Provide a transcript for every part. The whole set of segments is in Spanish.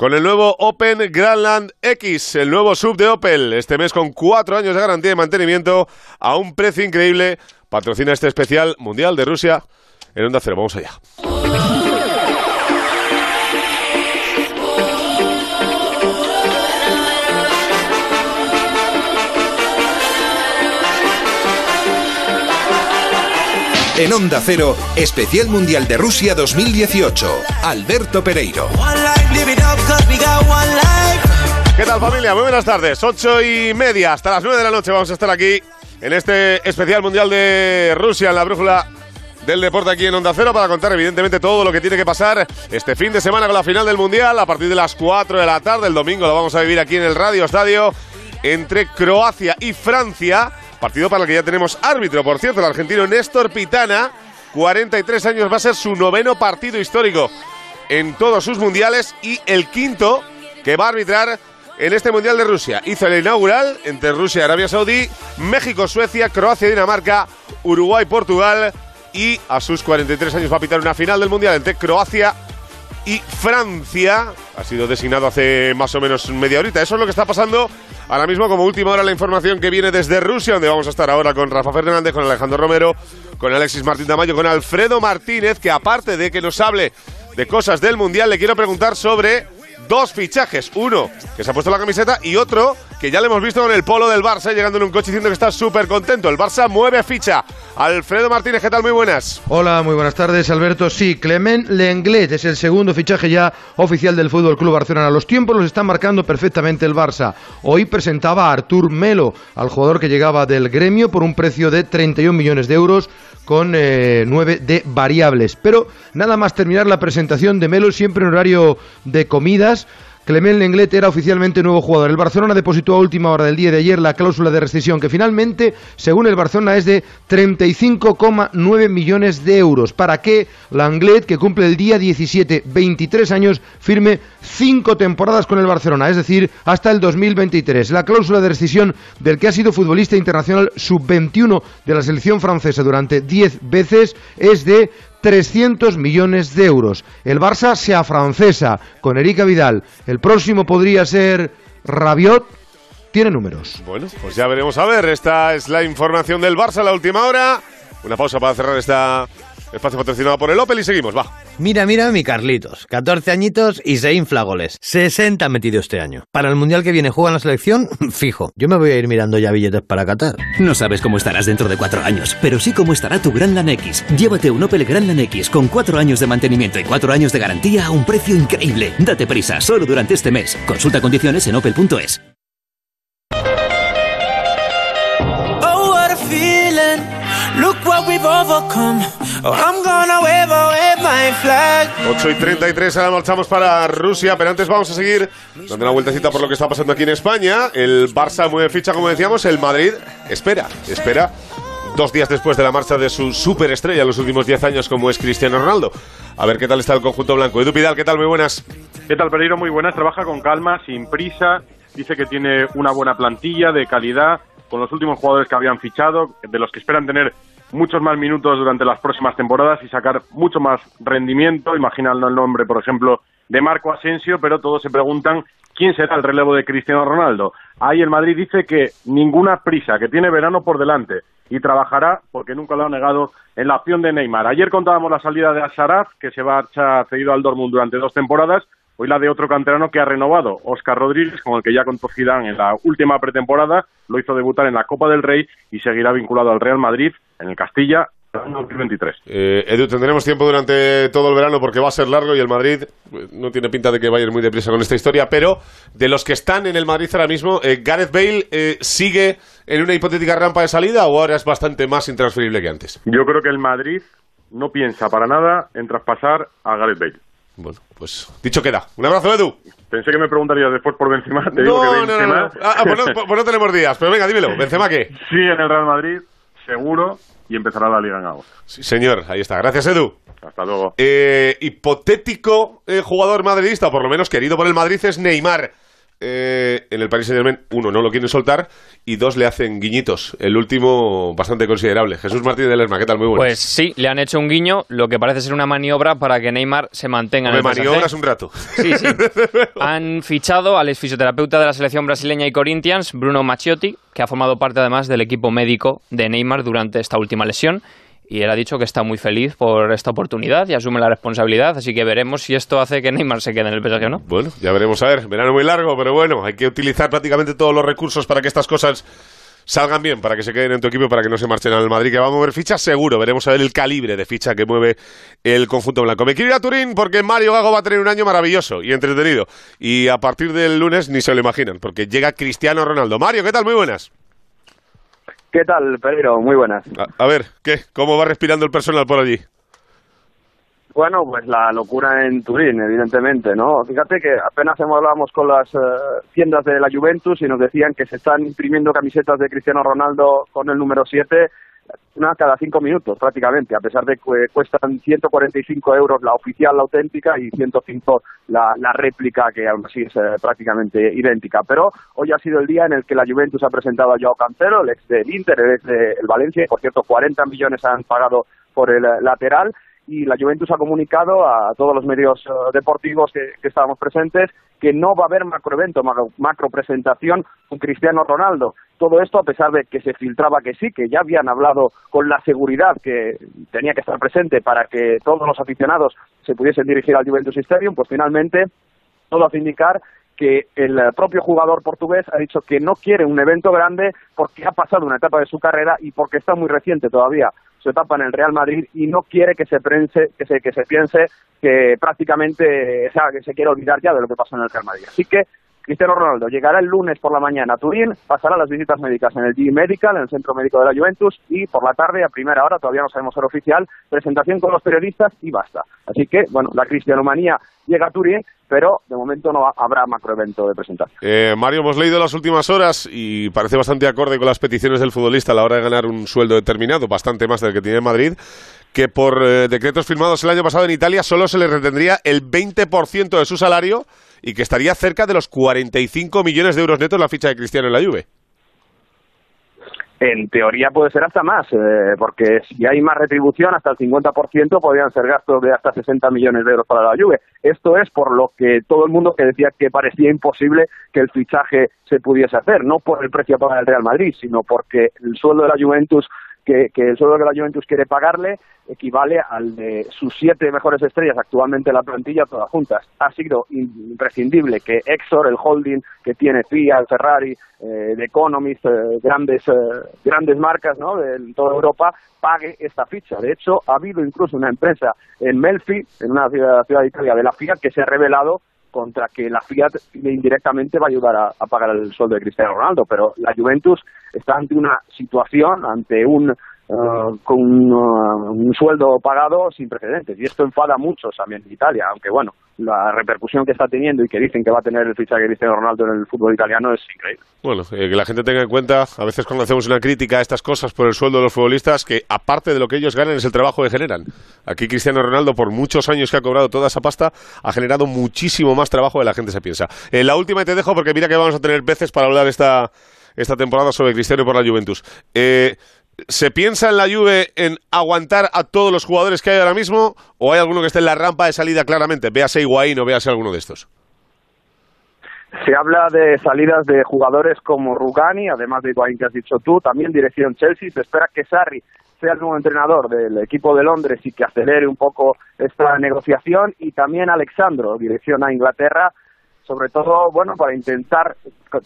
con el nuevo Open Grandland X, el nuevo sub de Opel, este mes con cuatro años de garantía de mantenimiento a un precio increíble. Patrocina este especial Mundial de Rusia en Onda Cero. Vamos allá. En Onda Cero, Especial Mundial de Rusia 2018. Alberto Pereiro. ¿Qué tal familia? Muy buenas tardes. Ocho y media hasta las nueve de la noche vamos a estar aquí en este especial mundial de Rusia en la brújula del deporte aquí en Onda Cero para contar evidentemente todo lo que tiene que pasar este fin de semana con la final del mundial a partir de las 4 de la tarde. El domingo lo vamos a vivir aquí en el Radio Estadio entre Croacia y Francia. Partido para el que ya tenemos árbitro, por cierto, el argentino Néstor Pitana, 43 años, va a ser su noveno partido histórico en todos sus mundiales y el quinto que va a arbitrar en este Mundial de Rusia. Hizo el inaugural entre Rusia y Arabia Saudí, México, Suecia, Croacia, Dinamarca, Uruguay, Portugal y a sus 43 años va a pitar una final del Mundial entre Croacia y Francia. Ha sido designado hace más o menos media horita. Eso es lo que está pasando ahora mismo como última hora la información que viene desde Rusia, donde vamos a estar ahora con Rafa Fernández, con Alejandro Romero, con Alexis Martín Tamayo, con Alfredo Martínez, que aparte de que nos hable de cosas del Mundial, le quiero preguntar sobre dos fichajes. Uno que se ha puesto la camiseta y otro que ya le hemos visto con el polo del Barça llegando en un coche diciendo que está súper contento. El Barça mueve ficha. Alfredo Martínez, ¿qué tal? Muy buenas. Hola, muy buenas tardes, Alberto. Sí, Clement Lenglet es el segundo fichaje ya oficial del Fútbol Club Barcelona. Los tiempos los está marcando perfectamente el Barça. Hoy presentaba a Artur Melo, al jugador que llegaba del gremio por un precio de 31 millones de euros con eh, 9 de variables. Pero nada más terminar la presentación de Melo, siempre en horario de comidas, Clement Lenglet era oficialmente nuevo jugador. El Barcelona depositó a última hora del día de ayer la cláusula de rescisión que finalmente, según el Barcelona, es de 35,9 millones de euros para que Lenglet, que cumple el día 17, 23 años, firme cinco temporadas con el Barcelona, es decir, hasta el 2023. La cláusula de rescisión del que ha sido futbolista internacional sub-21 de la selección francesa durante 10 veces es de 300 millones de euros. El Barça se afrancesa con Erika Vidal. El próximo podría ser Rabiot. Tiene números. Bueno, pues ya veremos a ver. Esta es la información del Barça la última hora. Una pausa para cerrar esta espacio patrocinado por el Opel y seguimos, va. Mira, mira mi Carlitos, 14 añitos y se infla goles. 60 ha metido este año. Para el Mundial que viene juega en la selección, fijo. Yo me voy a ir mirando ya billetes para Qatar. No sabes cómo estarás dentro de cuatro años, pero sí cómo estará tu Grandland X. Llévate un Opel Grandland X con cuatro años de mantenimiento y cuatro años de garantía a un precio increíble. Date prisa, solo durante este mes. Consulta condiciones en opel.es. Look what we've overcome. Oh, I'm gonna wave away my flag. 8 y 33, ahora marchamos para Rusia, pero antes vamos a seguir dando una vueltecita por lo que está pasando aquí en España. El Barça mueve ficha, como decíamos, el Madrid espera, espera. Dos días después de la marcha de su superestrella en los últimos 10 años, como es Cristiano Ronaldo. A ver qué tal está el conjunto blanco. Edu Pidal, ¿qué tal? Muy buenas. ¿Qué tal, Pereiro? Muy buenas. Trabaja con calma, sin prisa. Dice que tiene una buena plantilla de calidad con los últimos jugadores que habían fichado, de los que esperan tener muchos más minutos durante las próximas temporadas y sacar mucho más rendimiento. Imaginando el nombre, por ejemplo, de Marco Asensio, pero todos se preguntan quién será el relevo de Cristiano Ronaldo. Ahí el Madrid dice que ninguna prisa, que tiene verano por delante y trabajará, porque nunca lo ha negado, en la opción de Neymar. Ayer contábamos la salida de Asaraf, que se va a cedido al Dortmund durante dos temporadas, hoy la de otro canterano que ha renovado, Óscar Rodríguez, con el que ya contó Zidane en la última pretemporada, lo hizo debutar en la Copa del Rey y seguirá vinculado al Real Madrid en el Castilla en 2023. Eh, Edu, tendremos tiempo durante todo el verano porque va a ser largo y el Madrid eh, no tiene pinta de que vaya a ir muy deprisa con esta historia, pero de los que están en el Madrid ahora mismo, eh, ¿Gareth Bale eh, sigue en una hipotética rampa de salida o ahora es bastante más intransferible que antes? Yo creo que el Madrid no piensa para nada en traspasar a Gareth Bale. Bueno, pues dicho queda. Un abrazo, Edu. Pensé que me preguntarías después por Benzema. Te digo No, que no, no, Benzema... no. Ah, ah, pues, no, pues no tenemos días, pero venga, dímelo. ¿Benzema qué? Sí, en el Real Madrid, seguro, y empezará la Liga en agosto. Sí, señor, ahí está. Gracias, Edu. Hasta luego. Eh, hipotético eh, jugador madridista, o por lo menos querido por el Madrid, es Neymar. Eh, en el Paris Saint Germain, uno, no lo quieren soltar y dos, le hacen guiñitos. El último, bastante considerable. Jesús Martínez de Lerma, ¿qué tal? Muy bueno. Pues sí, le han hecho un guiño, lo que parece ser una maniobra para que Neymar se mantenga en el maniobras un rato. Sí, sí. Han fichado al exfisioterapeuta de la selección brasileña y Corinthians, Bruno Macciotti, que ha formado parte además del equipo médico de Neymar durante esta última lesión. Y él ha dicho que está muy feliz por esta oportunidad y asume la responsabilidad. Así que veremos si esto hace que Neymar se quede en el PSG o no. Bueno, ya veremos a ver. Verano muy largo, pero bueno, hay que utilizar prácticamente todos los recursos para que estas cosas salgan bien, para que se queden en tu equipo, para que no se marchen al Madrid, que va a mover fichas seguro. Veremos a ver el calibre de ficha que mueve el conjunto blanco. Me quiero ir a Turín porque Mario Gago va a tener un año maravilloso y entretenido. Y a partir del lunes ni se lo imaginan, porque llega Cristiano Ronaldo. Mario, ¿qué tal? Muy buenas. ¿Qué tal, Pedro? Muy buenas. A, a ver, ¿qué? ¿Cómo va respirando el personal por allí? Bueno, pues la locura en Turín, evidentemente, ¿no? Fíjate que apenas hablábamos con las eh, tiendas de la Juventus y nos decían que se están imprimiendo camisetas de Cristiano Ronaldo con el número 7 una cada cinco minutos prácticamente, a pesar de que cuestan 145 euros la oficial, la auténtica, y 105 la, la réplica, que aún así es eh, prácticamente idéntica. Pero hoy ha sido el día en el que la Juventus ha presentado a Joao Cancelo, el ex del Inter, el ex del Valencia, por cierto 40 millones han pagado por el eh, lateral, y la Juventus ha comunicado a todos los medios eh, deportivos que, estábamos presentes que no va a haber macroevento, macro, macro presentación con Cristiano Ronaldo. Todo esto a pesar de que se filtraba que sí, que ya habían hablado con la seguridad que tenía que estar presente para que todos los aficionados se pudiesen dirigir al Juventus Stadium, pues finalmente todo hace indicar que el propio jugador portugués ha dicho que no quiere un evento grande porque ha pasado una etapa de su carrera y porque está muy reciente todavía su etapa en el Real Madrid y no quiere que se prense, que se, que se piense que prácticamente o sea, que se quiere olvidar ya de lo que pasó en el Real Madrid. Así que Cristiano Ronaldo llegará el lunes por la mañana a Turín, pasará las visitas médicas en el G Medical, en el centro médico de la Juventus, y por la tarde, a primera hora, todavía no sabemos ser oficial, presentación con los periodistas y basta. Así que, bueno, la cristianomanía llega Turín, pero de momento no habrá macroevento de presentación. Eh, Mario, hemos leído las últimas horas y parece bastante acorde con las peticiones del futbolista a la hora de ganar un sueldo determinado, bastante más del que tiene en Madrid, que por eh, decretos firmados el año pasado en Italia solo se le retendría el 20% de su salario y que estaría cerca de los 45 millones de euros netos la ficha de Cristiano en la Juve. En teoría puede ser hasta más, eh, porque si hay más retribución, hasta el 50% podrían ser gastos de hasta 60 millones de euros para la Juve. Esto es por lo que todo el mundo que decía que parecía imposible que el fichaje se pudiese hacer, no por el precio a pagar el Real Madrid, sino porque el sueldo de la Juventus que, que, el sueldo que la Juventus quiere pagarle equivale al de sus siete mejores estrellas actualmente en la plantilla todas juntas. Ha sido imprescindible que Exor, el holding que tiene Fiat, Ferrari, eh, The Economist, eh, grandes, eh, grandes marcas ¿no? de toda Europa, pague esta ficha. De hecho, ha habido incluso una empresa en Melfi, en una ciudad, ciudad de Italia de la Fiat, que se ha revelado contra que la Fiat indirectamente va a ayudar a, pagar el sueldo de Cristiano Ronaldo, pero la Juventus está ante una situación, ante un uh, con un, uh, un, sueldo pagado sin precedentes y esto enfada mucho también en Italia, aunque bueno, la repercusión que está teniendo y que dicen que va a tener el fichaje de Cristiano Ronaldo en el fútbol italiano es increíble. Bueno, eh, que la gente tenga en cuenta, a veces cuando hacemos una crítica a estas cosas por el sueldo de los futbolistas, que aparte de lo que ellos ganan es el trabajo que generan. Aquí Cristiano Ronaldo, por muchos años que ha cobrado toda esa pasta, ha generado muchísimo más trabajo de la gente se piensa. Eh, la última y te dejo porque mira que vamos a tener veces para hablar esta, esta temporada sobre Cristiano por la Juventus. Eh, ¿Se piensa en la Juve en aguantar a todos los jugadores que hay ahora mismo o hay alguno que esté en la rampa de salida claramente? Véase Higuaín o véase alguno de estos. Se habla de salidas de jugadores como Rugani, además de Higuaín que has dicho tú, también dirección Chelsea. Se espera que Sarri sea el nuevo entrenador del equipo de Londres y que acelere un poco esta negociación. Y también Alexandro, dirección a Inglaterra, sobre todo, bueno, para intentar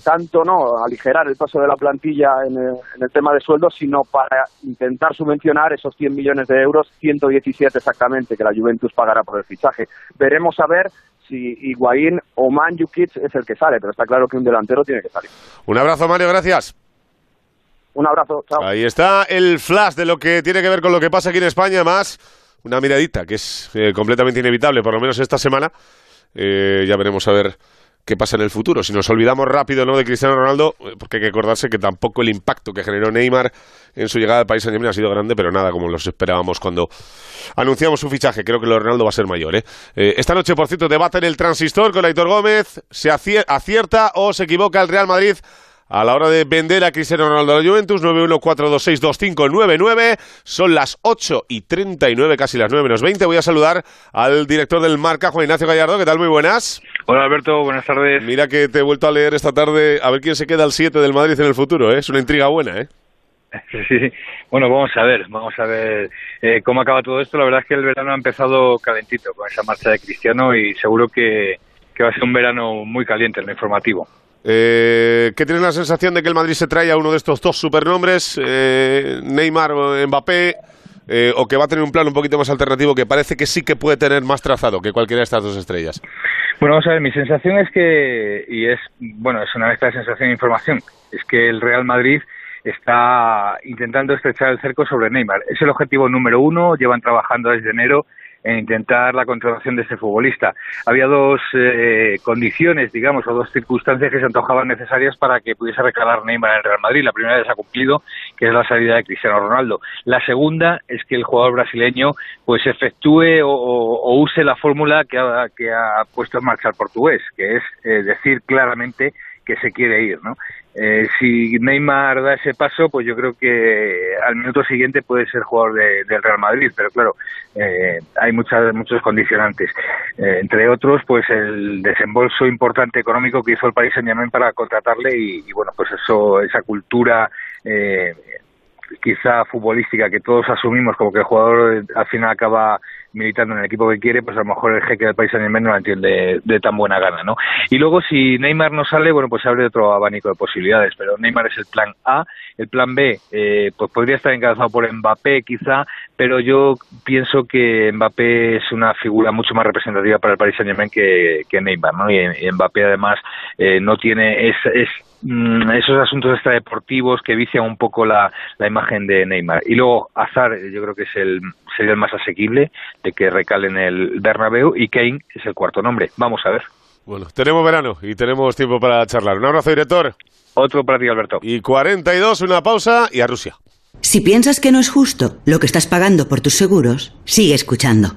tanto no aligerar el paso de la plantilla en el, en el, tema de sueldos, sino para intentar subvencionar esos 100 millones de euros, 117 exactamente, que la Juventus pagará por el fichaje. Veremos a ver si Higuaín o Manjukic es el que sale, pero está claro que un delantero tiene que salir. Un abrazo, Mario, gracias. Un abrazo, chao. Ahí está el flash de lo que tiene que ver con lo que pasa aquí en España, más una miradita que es eh, completamente inevitable, por lo menos esta semana. Eh, ya veremos a ver qué pasa en el futuro. Si nos olvidamos rápido ¿no? de Cristiano Ronaldo, porque hay que acordarse que tampoco el impacto que generó Neymar en su llegada al país Saint-Germain ha sido grande, pero nada como los esperábamos cuando anunciamos su fichaje. Creo que lo de Ronaldo va a ser mayor. ¿eh? Eh, esta noche, por cierto, debate en el transistor con Aitor Gómez. ¿Se acierta o se equivoca el Real Madrid? A la hora de vender a Cristiano Ronaldo a la Juventus, 914262599. Son las 8 y 39, casi las 9 menos 20. Voy a saludar al director del Marca, Juan Ignacio Gallardo. ¿Qué tal? Muy buenas. Hola Alberto, buenas tardes. Mira que te he vuelto a leer esta tarde a ver quién se queda al 7 del Madrid en el futuro. ¿eh? Es una intriga buena, ¿eh? Sí, bueno, vamos a ver, vamos a ver eh, cómo acaba todo esto. La verdad es que el verano ha empezado calentito con esa marcha de Cristiano y seguro que, que va a ser un verano muy caliente en lo informativo. Eh, ¿Qué tienes la sensación de que el Madrid se trae a uno de estos dos supernombres, eh, Neymar o Mbappé, eh, o que va a tener un plan un poquito más alternativo que parece que sí que puede tener más trazado que cualquiera de estas dos estrellas? Bueno, vamos a ver, mi sensación es que, y es, bueno, es una mezcla de sensación e información, es que el Real Madrid está intentando estrechar el cerco sobre Neymar. Es el objetivo número uno, llevan trabajando desde enero en intentar la contratación de este futbolista. Había dos eh, condiciones, digamos, o dos circunstancias que se antojaban necesarias para que pudiese recalar Neymar en el Real Madrid. La primera ya se ha cumplido, que es la salida de Cristiano Ronaldo. La segunda es que el jugador brasileño pues efectúe o, use la fórmula que ha, que ha puesto en marcha el portugués, que es eh, decir claramente que se quiere ir, ¿no? Eh, si Neymar da ese paso, pues yo creo que al minuto siguiente puede ser jugador del Real Madrid, pero claro, eh, hay muchas, muchos condicionantes. Eh, entre otros, pues el desembolso importante económico que hizo el país Saint-Germain para contratarle y, y, bueno, pues eso, esa cultura quizá futbolística que todos asumimos como que el jugador al final acaba militando en el equipo que quiere, pues a lo mejor el jeque del país Saint-Germain no la entiende de, tan buena gana, ¿no? Y luego si Neymar no sale, bueno, pues se abre otro abanico de posibilidades, pero Neymar es el plan A, el plan B, eh, pues podría estar encabezado por Mbappé quizá, pero yo pienso que Mbappé es una figura mucho más representativa para el Paris Saint-Germain que, Neymar, ¿no? Y, Mbappé además eh, no tiene, es, es mm, esos asuntos extradeportivos que vician un poco la, la imagen de Neymar. Y luego Azar, yo creo que es el sería el más asequible de que recalen el Bernabéu y Kane es el cuarto nombre. Vamos a ver. Bueno, tenemos verano y tenemos tiempo para charlar. Un abrazo, director. Otro para ti, Alberto. Y 42, una pausa y a Rusia. Si piensas que no es justo lo que estás pagando por tus seguros, sigue escuchando.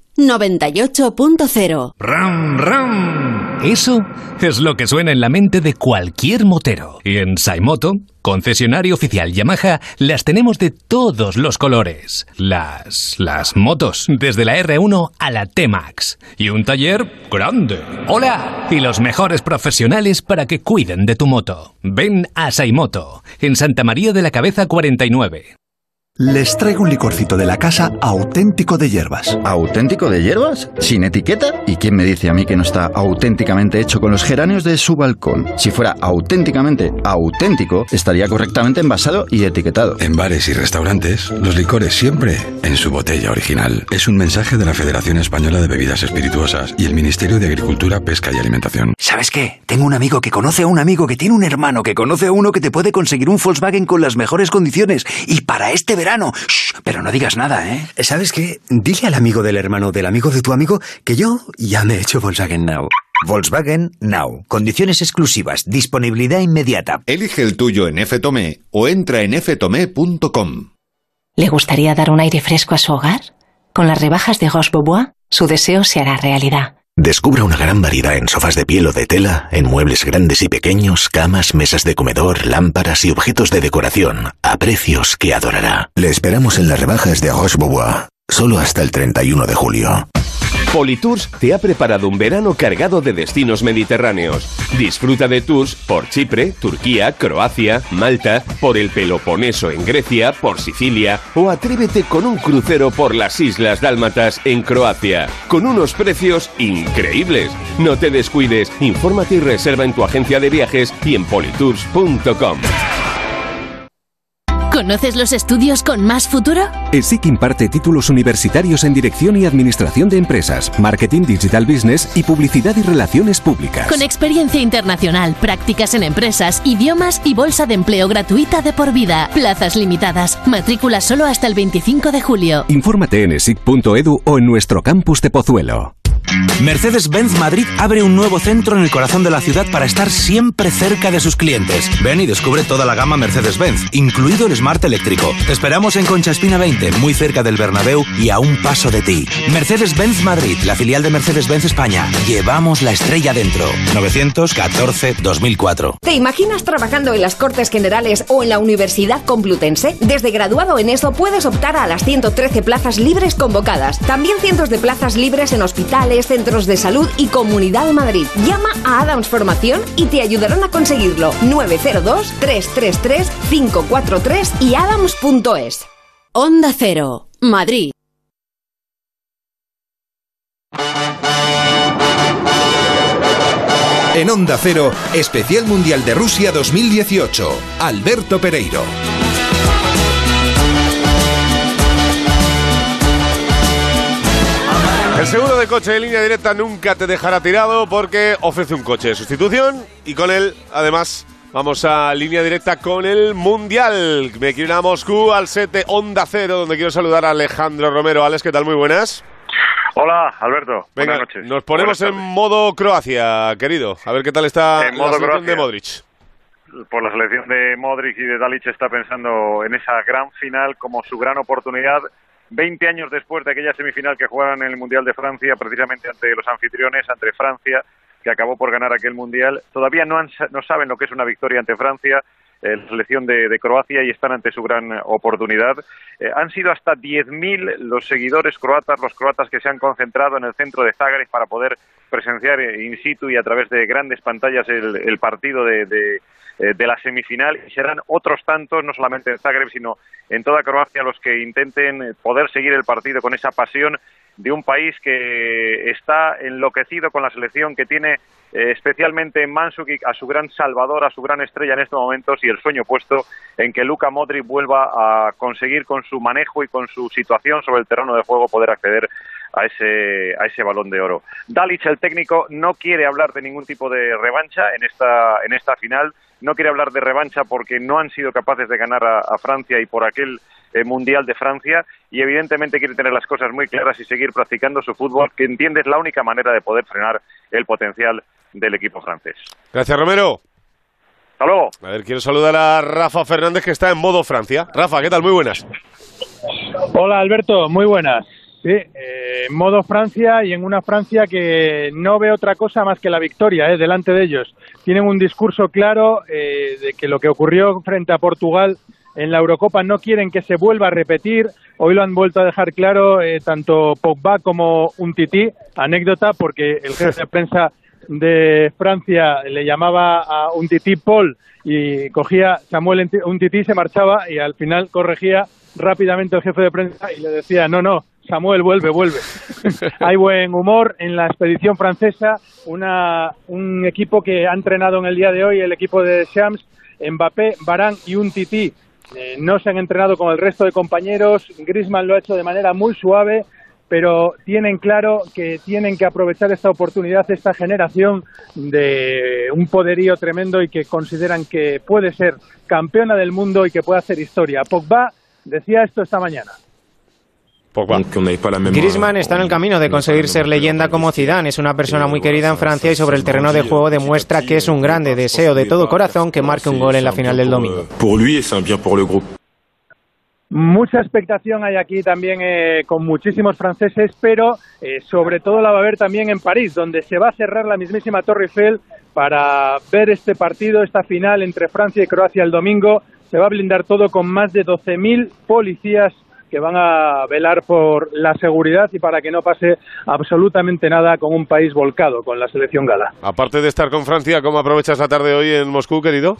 98.0. ¡Ram, ram! Eso es lo que suena en la mente de cualquier motero. Y en Saimoto, concesionario oficial Yamaha, las tenemos de todos los colores. Las. las motos, desde la R1 a la T-Max. Y un taller grande. ¡Hola! Y los mejores profesionales para que cuiden de tu moto. Ven a Saimoto, en Santa María de la Cabeza 49. Les traigo un licorcito de la casa auténtico de hierbas. ¿Auténtico de hierbas? ¿Sin etiqueta? ¿Y quién me dice a mí que no está auténticamente hecho con los geranios de su balcón? Si fuera auténticamente auténtico, estaría correctamente envasado y etiquetado. En bares y restaurantes, los licores siempre en su botella original. Es un mensaje de la Federación Española de Bebidas Espirituosas y el Ministerio de Agricultura, Pesca y Alimentación. ¿Sabes qué? Tengo un amigo que conoce a un amigo que tiene un hermano que conoce a uno que te puede conseguir un Volkswagen con las mejores condiciones. Y para este verano pero no digas nada, ¿eh? ¿Sabes qué? Dile al amigo del hermano del amigo de tu amigo que yo ya me he hecho Volkswagen Now. Volkswagen Now. Condiciones exclusivas. Disponibilidad inmediata. Elige el tuyo en Tomé o entra en ftome.com. ¿Le gustaría dar un aire fresco a su hogar? Con las rebajas de Roche Bobois, su deseo se hará realidad. Descubra una gran variedad en sofás de piel o de tela, en muebles grandes y pequeños, camas, mesas de comedor, lámparas y objetos de decoración, a precios que adorará. Le esperamos en las rebajas de Roche-Beaubois, solo hasta el 31 de julio. Politours te ha preparado un verano cargado de destinos mediterráneos. Disfruta de tours por Chipre, Turquía, Croacia, Malta, por el Peloponeso en Grecia, por Sicilia o atrévete con un crucero por las Islas Dálmatas en Croacia, con unos precios increíbles. No te descuides, infórmate y reserva en tu agencia de viajes y en politours.com. ¿Conoces los estudios con más futuro? ESIC imparte títulos universitarios en Dirección y Administración de Empresas, Marketing Digital Business y Publicidad y Relaciones Públicas. Con experiencia internacional, prácticas en empresas, idiomas y bolsa de empleo gratuita de por vida. Plazas limitadas. Matrícula solo hasta el 25 de julio. Infórmate en esic.edu o en nuestro campus de Pozuelo. Mercedes-Benz Madrid abre un nuevo centro en el corazón de la ciudad para estar siempre cerca de sus clientes. Ven y descubre toda la gama Mercedes-Benz, incluido el Smart eléctrico. Te esperamos en Concha Espina 20, muy cerca del Bernabéu y a un paso de ti. Mercedes-Benz Madrid, la filial de Mercedes-Benz España. Llevamos la estrella dentro. 914-2004. ¿Te imaginas trabajando en las Cortes Generales o en la Universidad Complutense? Desde graduado en eso puedes optar a las 113 plazas libres convocadas. También cientos de plazas libres en hospitales, centros de salud y Comunidad de Madrid. Llama a Adams Formación y te ayudarán a conseguirlo. 902-333-543 y adams.es. Onda Cero, Madrid. En Onda Cero, Especial Mundial de Rusia 2018. Alberto Pereiro. El seguro de coche de línea directa nunca te dejará tirado porque ofrece un coche de sustitución y con él, además, vamos a línea directa con el Mundial. Me quiero ir a Moscú, al 7 Onda Cero, donde quiero saludar a Alejandro Romero. Alex, ¿qué tal? Muy buenas. Hola, Alberto. Venga, Buenas noches. nos ponemos Buenas en modo Croacia, querido. A ver qué tal está En la modo selección de. Modric. por la selección de Modric y de Dalic está pensando en esa gran final como su gran oportunidad. 20 años después de aquella semifinal que jugaron en el Mundial de Francia, precisamente ante los anfitriones, ante Francia, que acabó por ganar aquel Mundial. Todavía no, han no saben lo que es una victoria ante Francia, eh, la selección de, Croacia, y están ante su gran eh, oportunidad. Eh, han sido hasta 10.000 los seguidores croatas, los croatas que se han concentrado en el centro de Zagreb para poder presenciar in situ y a través de grandes pantallas el, partido de, eh, de la semifinal y serán otros tantos, no solamente en Zagreb, sino en toda Croacia, los que intenten eh, poder seguir el partido con esa pasión de un país que está enloquecido con la selección, que tiene eh, especialmente en Mandzukic a su gran salvador, a su gran estrella en estos momentos y el sueño puesto en que Luka Modric vuelva a conseguir con su manejo y con su situación sobre el terreno de juego poder acceder a ese, a ese balón de oro. Dalic, el técnico, no quiere hablar de ningún tipo de revancha en esta, en esta final, no quiere hablar de revancha porque no han sido capaces de ganar a, a Francia y por aquel eh, Mundial de Francia y evidentemente quiere tener las cosas muy claras y seguir practicando su fútbol, que entiende es la única manera de poder frenar el potencial del equipo francés. Gracias, Romero. Hasta luego. A ver, quiero saludar a Rafa Fernández, que está en modo Francia. Rafa, ¿qué tal? Muy buenas. Hola Alberto, muy buenas. Sí, eh, en modo Francia y en una Francia que no ve otra cosa más que la victoria eh, delante de ellos. Tienen un discurso claro eh, de que lo que ocurrió frente a Portugal en la Eurocopa no quieren que se vuelva a repetir. Hoy lo han vuelto a dejar claro eh, tanto Pogba como un tití. Anécdota porque el jefe de prensa de Francia le llamaba a un tití Paul y cogía Samuel un tití, se marchaba y al final corregía rápidamente el jefe de prensa y le decía, no, no, Samuel, vuelve, vuelve. Hay buen humor en la expedición francesa, una, un equipo que ha entrenado en el día de hoy, el equipo de Shams, Mbappé, Barán y un tití. Eh, no se han entrenado con el resto de compañeros, Griezmann lo ha hecho de manera muy suave, pero tienen claro que tienen que aprovechar esta oportunidad, esta generación de un poderío tremendo y que consideran que puede ser campeona del mundo y que puede hacer historia. Pogba decía esto esta mañana. Griezmann está en el camino de conseguir ser leyenda como Zidane. Es una persona muy querida en Francia y sobre el terreno de juego demuestra que es un grande deseo de todo corazón que marque un gol en la final del domingo. Mucha expectación hay aquí también eh, con muchísimos franceses, pero eh, sobre todo la va a haber también en París, donde se va a cerrar la mismísima Torre Eiffel para ver este partido, esta final entre Francia y Croacia el domingo. Se va a blindar todo con más de 12.000 policías que van a velar por la seguridad y para que no pase absolutamente nada con un país volcado, con la selección gala. Aparte de estar con Francia, ¿cómo aprovechas la tarde hoy en Moscú, querido?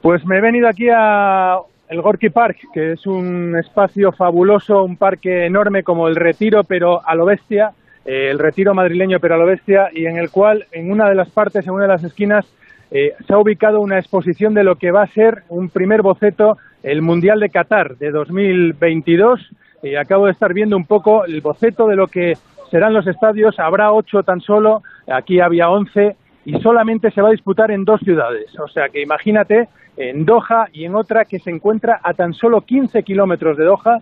Pues me he venido aquí a el Gorky Park, que es un espacio fabuloso, un parque enorme como el Retiro, pero a lo bestia, eh, el Retiro madrileño, pero a lo bestia, y en el cual, en una de las partes, en una de las esquinas, eh, se ha ubicado una exposición de lo que va a ser un primer boceto el Mundial de Qatar de 2022. Y acabo de estar viendo un poco el boceto de lo que serán los estadios. Habrá ocho tan solo, aquí había once y solamente se va a disputar en dos ciudades. O sea que imagínate, en Doha y en otra que se encuentra a tan solo 15 kilómetros de Doha,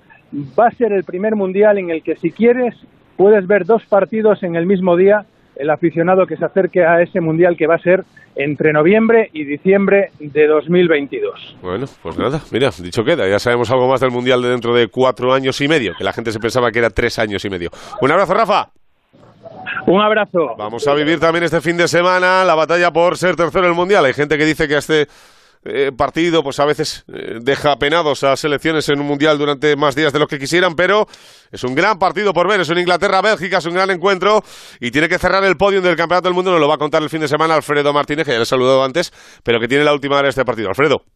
va a ser el primer mundial en el que si quieres puedes ver dos partidos en el mismo día el aficionado que se acerque a ese mundial que va a ser entre noviembre y diciembre de 2022. Bueno, pues nada, mira, dicho queda, ya sabemos algo más del mundial de dentro de cuatro años y medio, que la gente se pensaba que era tres años y medio. Un abrazo, Rafa. Un abrazo. Vamos a vivir también este fin de semana la batalla por ser tercero en el mundial. Hay gente que dice que este eh, partido, pues a veces eh, deja penados a selecciones en un mundial durante más días de lo que quisieran, pero es un gran partido por ver. Es un Inglaterra-Bélgica, es un gran encuentro y tiene que cerrar el podio del Campeonato del Mundo. Nos lo va a contar el fin de semana Alfredo Martínez, que ya le he saludado antes, pero que tiene la última hora de este partido. Alfredo.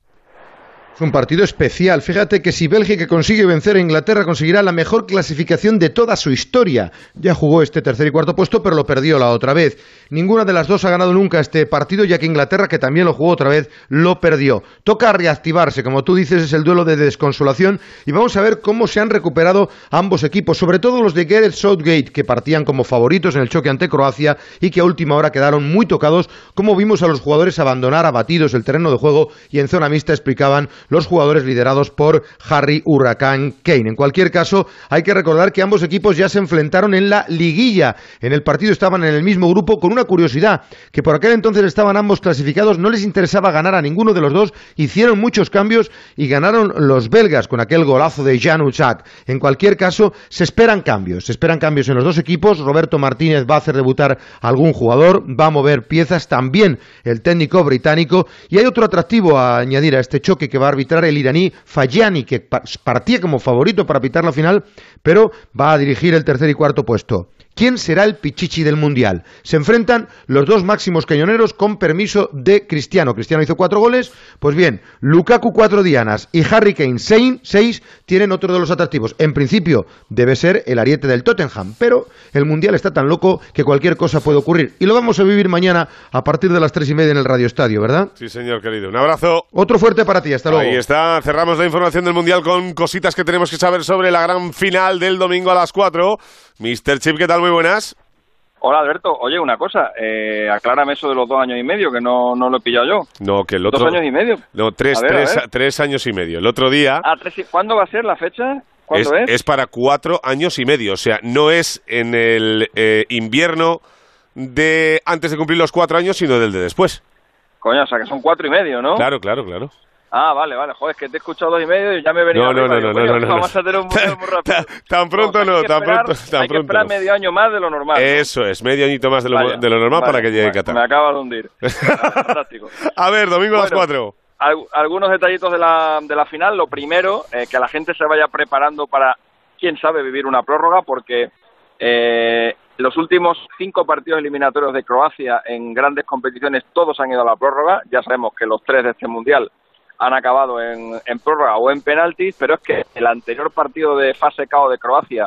Es un partido especial. Fíjate que si Bélgica consigue vencer a Inglaterra, conseguirá la mejor clasificación de toda su historia. Ya jugó este tercer y cuarto puesto, pero lo perdió la otra vez. Ninguna de las dos ha ganado nunca este partido, ya que Inglaterra, que también lo jugó otra vez, lo perdió. Toca reactivarse, como tú dices, es el duelo de desconsolación y vamos a ver cómo se han recuperado ambos equipos, sobre todo los de Gareth Southgate, que partían como favoritos en el choque ante Croacia y que a última hora quedaron muy tocados, como vimos a los jugadores abandonar abatidos el terreno de juego y en zona mixta explicaban los jugadores liderados por Harry Huracán Kane. En cualquier caso, hay que recordar que ambos equipos ya se enfrentaron en la liguilla. En el partido estaban en el mismo grupo con una curiosidad, que por aquel entonces estaban ambos clasificados, no les interesaba ganar a ninguno de los dos, hicieron muchos cambios y ganaron los belgas con aquel golazo de Jan Uchak. En cualquier caso, se esperan cambios, se esperan cambios en los dos equipos. Roberto Martínez va a hacer debutar a algún jugador, va a mover piezas también el técnico británico y hay otro atractivo a añadir a este choque que va arbitrar el iraní Fayani, que partía como favorito para pitar la final, pero va a dirigir el tercer y cuarto puesto. ¿Quién será el pichichi del Mundial? Se enfrentan los dos máximos cañoneros con permiso de Cristiano. Cristiano hizo cuatro goles. Pues bien, Lukaku cuatro dianas y Harry Kane seis, tienen otro de los atractivos. En principio debe ser el ariete del Tottenham, pero el Mundial está tan loco que cualquier cosa puede ocurrir. Y lo vamos a vivir mañana a partir de las tres y media en el Radio Estadio, ¿verdad? Sí, señor querido. Un abrazo. Otro fuerte para ti. Hasta luego. Ahí está. Cerramos la información del Mundial con cositas que tenemos que saber sobre la gran final del domingo a las cuatro. Mr. Chip, ¿qué tal? Muy buenas. Hola Alberto, oye una cosa, eh, aclárame eso de los dos años y medio, que no, no lo he pillado yo. No, que el otro... ¿Dos años y medio? No, tres, tres, tres años y medio. El otro día... Ah, tres ¿Cuándo va a ser la fecha? ¿Cuándo es, es? para cuatro años y medio, o sea, no es en el eh, invierno de antes de cumplir los cuatro años, sino del de después. Coño, o sea, que son cuatro y medio, ¿no? Claro, claro, claro. Ah, vale, vale. Joder, es que te he escuchado dos y medio y ya me he venido no, no, no, no, no, no, Vamos a tener un muy rápido. Tan pronto no, tan pronto, hay que esperar medio año más de lo normal. Eso es, medio añito más de lo, de lo normal para que llegue Qatar. Me acaba de hundir. Fantástico. A ver, domingo a las cuatro. algunos detallitos de la, de la final. Lo primero, eh, que la gente se vaya preparando para, quién sabe, vivir una prórroga, porque eh, los últimos cinco partidos eliminatorios de Croacia en grandes competiciones, todos han ido a la prórroga. Ya sabemos que los tres de este mundial han acabado en, prórroga o en penaltis, pero es que el anterior partido de fase KO de Croacia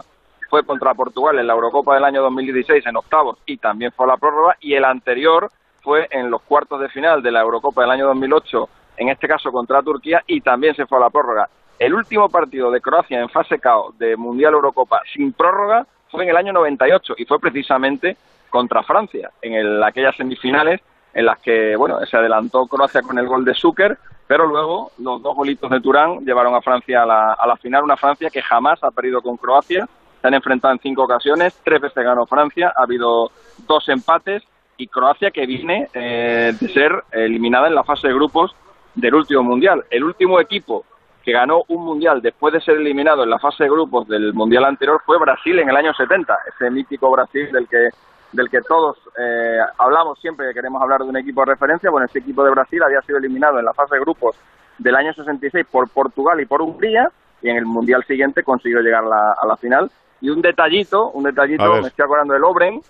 fue contra Portugal en la Eurocopa del año 2016 en octavos y también fue a la prórroga, y el anterior fue en los cuartos de final de la Eurocopa del año 2008, en este caso contra Turquía, y también se fue a la prórroga. El último partido de Croacia en fase KO de Mundial Eurocopa sin prórroga fue en el año 98 y fue precisamente contra Francia, en aquellas semifinales en las que bueno se adelantó Croacia con el gol de Zucker pero luego los dos golitos de Turán llevaron a Francia a la, a la final, una Francia que jamás ha perdido con Croacia, se han enfrentado en cinco ocasiones, tres veces ganó Francia, ha habido dos empates y Croacia que viene eh, de ser eliminada en la fase de grupos del último mundial. El último equipo que ganó un mundial después de ser eliminado en la fase de grupos del mundial anterior fue Brasil en el año 70, ese mítico Brasil del que del que todos eh, hablamos siempre que queremos hablar de un equipo de referencia. Bueno, ese equipo de Brasil había sido eliminado en la fase de grupos del año 66 por Portugal y por Hungría y en el Mundial siguiente consiguió llegar a la final. Y un detallito, un detallito, me estoy acordando del Obren,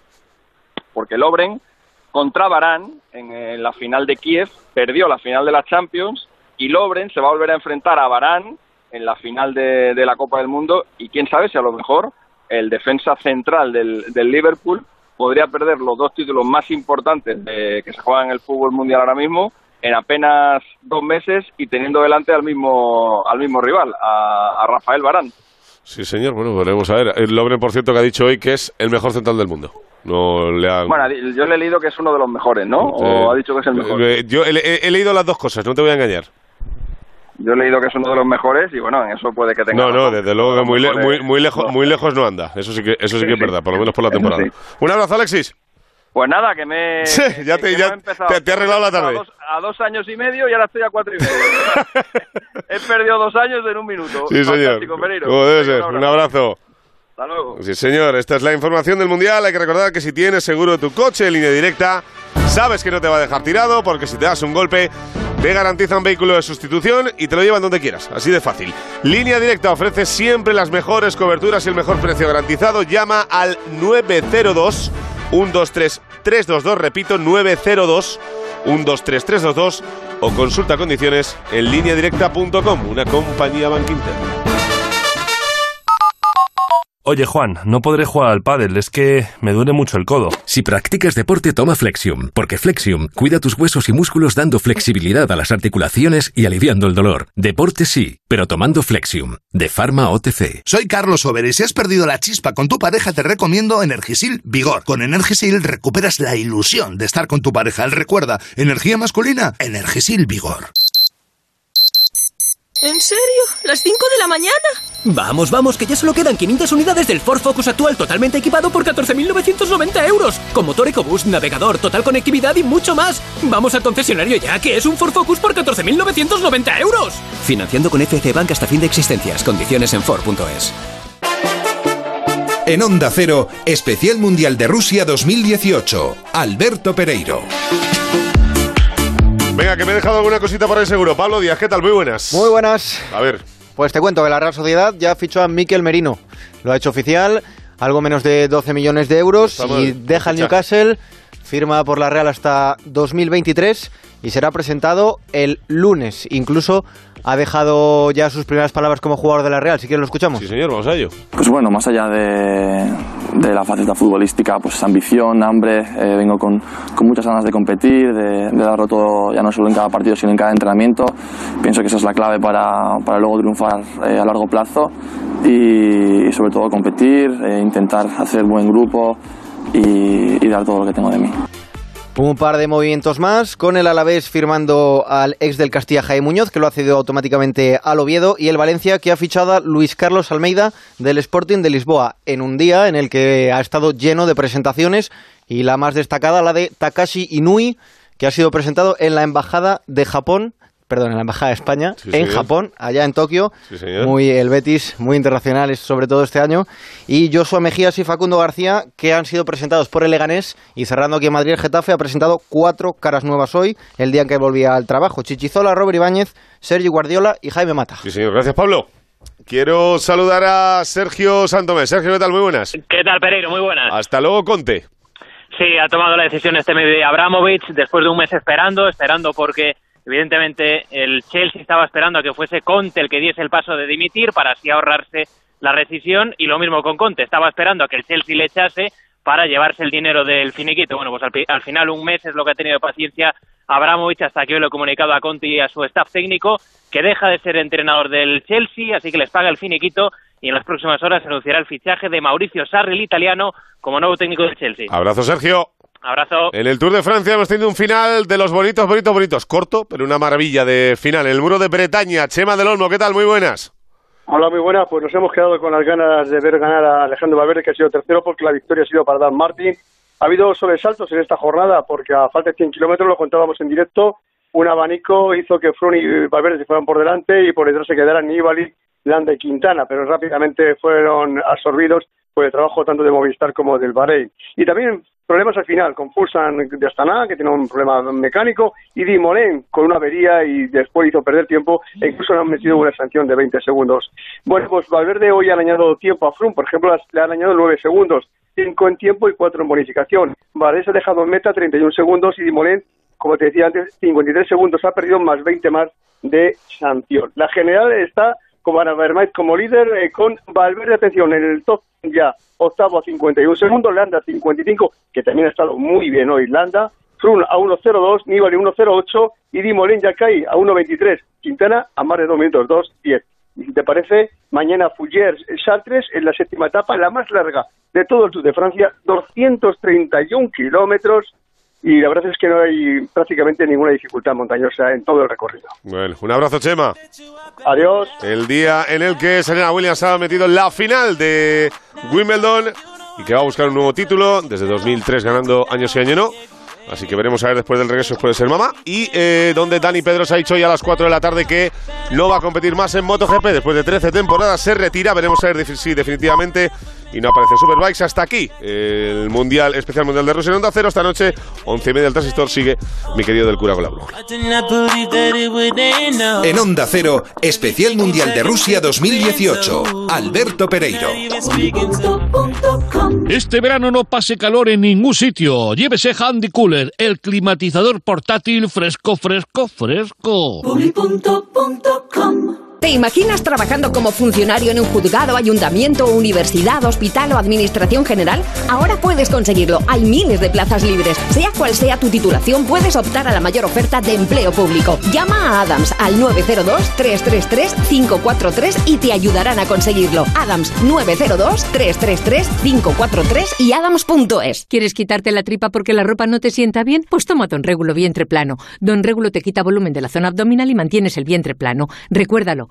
porque el Obren contra Barán en, la final de Kiev perdió la final de la Champions y Lobren se va a volver a enfrentar a Barán en la final de, la Copa del Mundo y quién sabe si a lo mejor el defensa central del, del Liverpool podría perder los dos títulos más importantes de, que se juegan en el fútbol mundial ahora mismo en apenas dos meses y teniendo delante al mismo al mismo rival, a, a Rafael Barán. Sí, señor. Bueno, veremos a ver. El hombre, por cierto, que ha dicho hoy que es el mejor central del mundo. No le han... Bueno, yo le he leído que es uno de los mejores, ¿no? ¿O ha dicho que es el mejor? eh, yo he- he leído las dos cosas, no te voy a engañar. Yo he leído que es uno de los mejores y bueno, en eso puede que tenga. No, no, desde luego que muy, le- muy, muy lejos, muy lejos no anda. Eso sí que, eso sí que es verdad, por lo menos por la temporada. Un abrazo, Alexis. Pues nada, que me. Sí, ya te- ya te- te ha arreglado la A tarde. dos, a dos años y medio y ahora estoy a cuatro y medio. He perdido dos años en un minuto. Sí, señor. Fantástico. Como debe ser. Un abrazo. Hasta luego. Sí, señor. Esta es la información del Mundial. Hay que recordar que si tienes seguro tu coche en línea directa, sabes que no te va a dejar tirado porque si te das un golpe, te garantizan vehículo de sustitución y te lo llevan donde quieras. Así de fácil. Línea directa ofrece siempre las mejores coberturas y el mejor precio garantizado. Llama al 902 123 322. Repito, 902 123 322 o consulta condiciones en lineadirecta.com, una compañía Bank Inter. Oye Juan, no podré jugar al pádel, es que me duele mucho el codo. Si practicas deporte, toma Flexium, porque Flexium cuida tus huesos y músculos dando flexibilidad a las articulaciones y aliviando el dolor. Deporte sí, pero tomando Flexium, de Pharma OTC. Soy Carlos Over y si has perdido la chispa con tu pareja te recomiendo Energisil Vigor. Con Energisil recuperas la ilusión de estar con tu pareja. Recuerda, energía masculina, Energisil Vigor. ¿En serio? ¿Las 5 de la mañana? Vamos, vamos, que ya solo quedan 500 unidades del Ford Focus actual totalmente equipado por 14.990 euros. Con motor EcoBoost, navegador, total conectividad y mucho más. Vamos al concesionario ya, que es un Ford Focus por 14.990 euros. Financiando con FC Bank hasta fin de existencias. Condiciones en Ford.es. En Onda Cero, Especial Mundial de Rusia 2018. Alberto Pereiro. Venga, que me he dejado alguna cosita por ahí seguro. Pablo Díaz, ¿qué tal? Muy buenas. Muy buenas. A ver. Pues te cuento que la Real Sociedad ya fichó a Mikel Merino. Lo ha hecho oficial, algo menos de 12 millones de euros y deja el. Newcastle, firma por la Real hasta 2023 y será presentado el lunes. Incluso ha dejado ya sus primeras palabras como jugador de la Real. Si quieres lo escuchamos. Sí, señor, vamos a ello. Pues bueno, más allá de, de la faceta futbolística, pues ambición, hambre, eh, vengo con, con muchas ganas de competir, de, de darlo todo ya no solo en cada partido, sino en cada entrenamiento. Pienso que esa es la clave para, para luego triunfar eh, a largo plazo y, y sobre todo competir, eh, intentar hacer buen grupo y, y dar todo lo que tengo de mí. Un par de movimientos más, con el Alavés firmando al ex del Castilla Jaime Muñoz, que lo ha cedido automáticamente al Oviedo, y el Valencia, que ha fichado a Luis Carlos Almeida del Sporting de Lisboa, en un día en el que ha estado lleno de presentaciones, y la más destacada, la de Takashi Inui, que ha sido presentado en la Embajada de Japón, perdón, en la Embajada de España, Sí, en señor. Japón, allá en Tokio, Sí, señor. muy el Betis, muy internacionales, sobre todo este año, y Joshua Mejías y Facundo García, que han sido presentados por el Leganés, y cerrando aquí en Madrid, el Getafe ha presentado cuatro caras nuevas hoy, el día en que volvía al trabajo. Chichizola, Robert Ibáñez, Sergio Guardiola y Jaime Mata. Sí, señor. Gracias, Pablo. Quiero saludar a Sergio Santomé. Sergio, ¿qué tal? Muy buenas. ¿Qué tal, Pereiro? Muy buenas. Hasta luego, Conte. Sí, ha tomado la decisión este mediodía Abramovich después de un mes esperando, esperando porque evidentemente el Chelsea estaba esperando a que fuese Conte el que diese el paso de dimitir para así ahorrarse la rescisión y lo mismo con Conte, estaba esperando a que el Chelsea le echase para llevarse el dinero del finiquito. Bueno, pues al, final un mes es lo que ha tenido paciencia Abramovich hasta que hoy lo he comunicado a Conte y a su staff técnico que deja de ser entrenador del Chelsea, así que les paga el finiquito y en las próximas horas se anunciará el fichaje de Mauricio Sarri, el italiano, como nuevo técnico del Chelsea. Abrazo, Sergio. Abrazo. En el Tour de Francia hemos tenido un final de los bonitos, bonitos, bonitos. Corto, pero una maravilla de final. En el muro de Bretaña, Chema del Olmo, ¿qué tal? Muy buenas. Hola, muy buenas. Pues nos hemos quedado con las ganas de ver ganar a Alejandro Valverde, que ha sido tercero, porque la victoria ha sido para Dan Martin. Ha habido sobresaltos en esta jornada, porque a falta de 100 kilómetros, lo contábamos en directo, un abanico hizo que Froome y Valverde se fueran por delante y por detrás se quedaran Nibali, Landa y Quintana, pero rápidamente fueron absorbidos por el trabajo tanto de Movistar como del Bahrein. Y también problemas al final, con Fulsan de Astana, que tiene un problema mecánico, y Di Molen con una avería y después hizo perder tiempo e incluso le han metido una sanción de 20 segundos. Bueno, pues Valverde hoy ha añadido tiempo a Froome, por ejemplo, le han añadido 9 segundos, 5 en tiempo y 4 en bonificación. Valverde se ha dejado en meta 31 segundos y Di Molen, como te decía antes, 53 segundos, ha perdido más 20 más de sanción. La general está como Ana como líder, eh, con Valverde, atención, en el top ya octavo a 51 segundos, Landa 55, que también ha estado muy bien hoy Landa, Frun a 1.02, Nibali 1.08 y Dimolén Yacay a 1.23. Quintana a más de 2 minutos, 2.10. Y si te parece, mañana Fougères Chartres en la séptima etapa, la más larga de todo el Tour de Francia, 231 kilómetros. Y la verdad es que no hay prácticamente ninguna dificultad montañosa en todo el recorrido. Bueno, un abrazo, Chema. Adiós. El día en el que Serena Williams ha metido en la final de Wimbledon y que va a buscar un nuevo título desde 2003 ganando años y años no. Así que veremos a ver después del regreso puede ser mamá. Y eh, donde Dani Pedros ha dicho hoy a las 4 de la tarde que no va a competir más en MotoGP después de 13 temporadas. Se retira. Veremos a ver si definitivamente. Y no aparece Superbikes hasta aquí. El Mundial, Especial Mundial de Rusia en Onda Cero. Esta noche, 11 y media del transistor. Sigue mi querido del cura con la. En Onda Cero, Especial Mundial de Rusia 2018. Alberto Pereiro. Este verano no pase calor en ningún sitio. Llévese Handy Cooler, el climatizador portátil fresco, fresco, fresco. ¿Te imaginas trabajando como funcionario en un juzgado, ayuntamiento, universidad, hospital o administración general? Ahora puedes conseguirlo. Hay miles de plazas libres. Sea cual sea tu titulación, puedes optar a la mayor oferta de empleo público. Llama a Adams al 902-333-543 y te ayudarán a conseguirlo. Adams 902-333-543 y adams.es. ¿Quieres quitarte la tripa porque la ropa no te sienta bien? Pues toma Don Régulo Vientre Plano. Don Régulo te quita volumen de la zona abdominal y mantienes el vientre plano. Recuérdalo.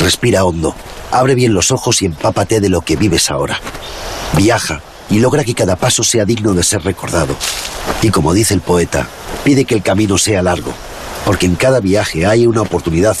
Respira hondo, abre bien los ojos y empápate de lo que vives ahora. Viaja y logra que cada paso sea digno de ser recordado. Y como dice el poeta, pide que el camino sea largo, porque en cada viaje hay una oportunidad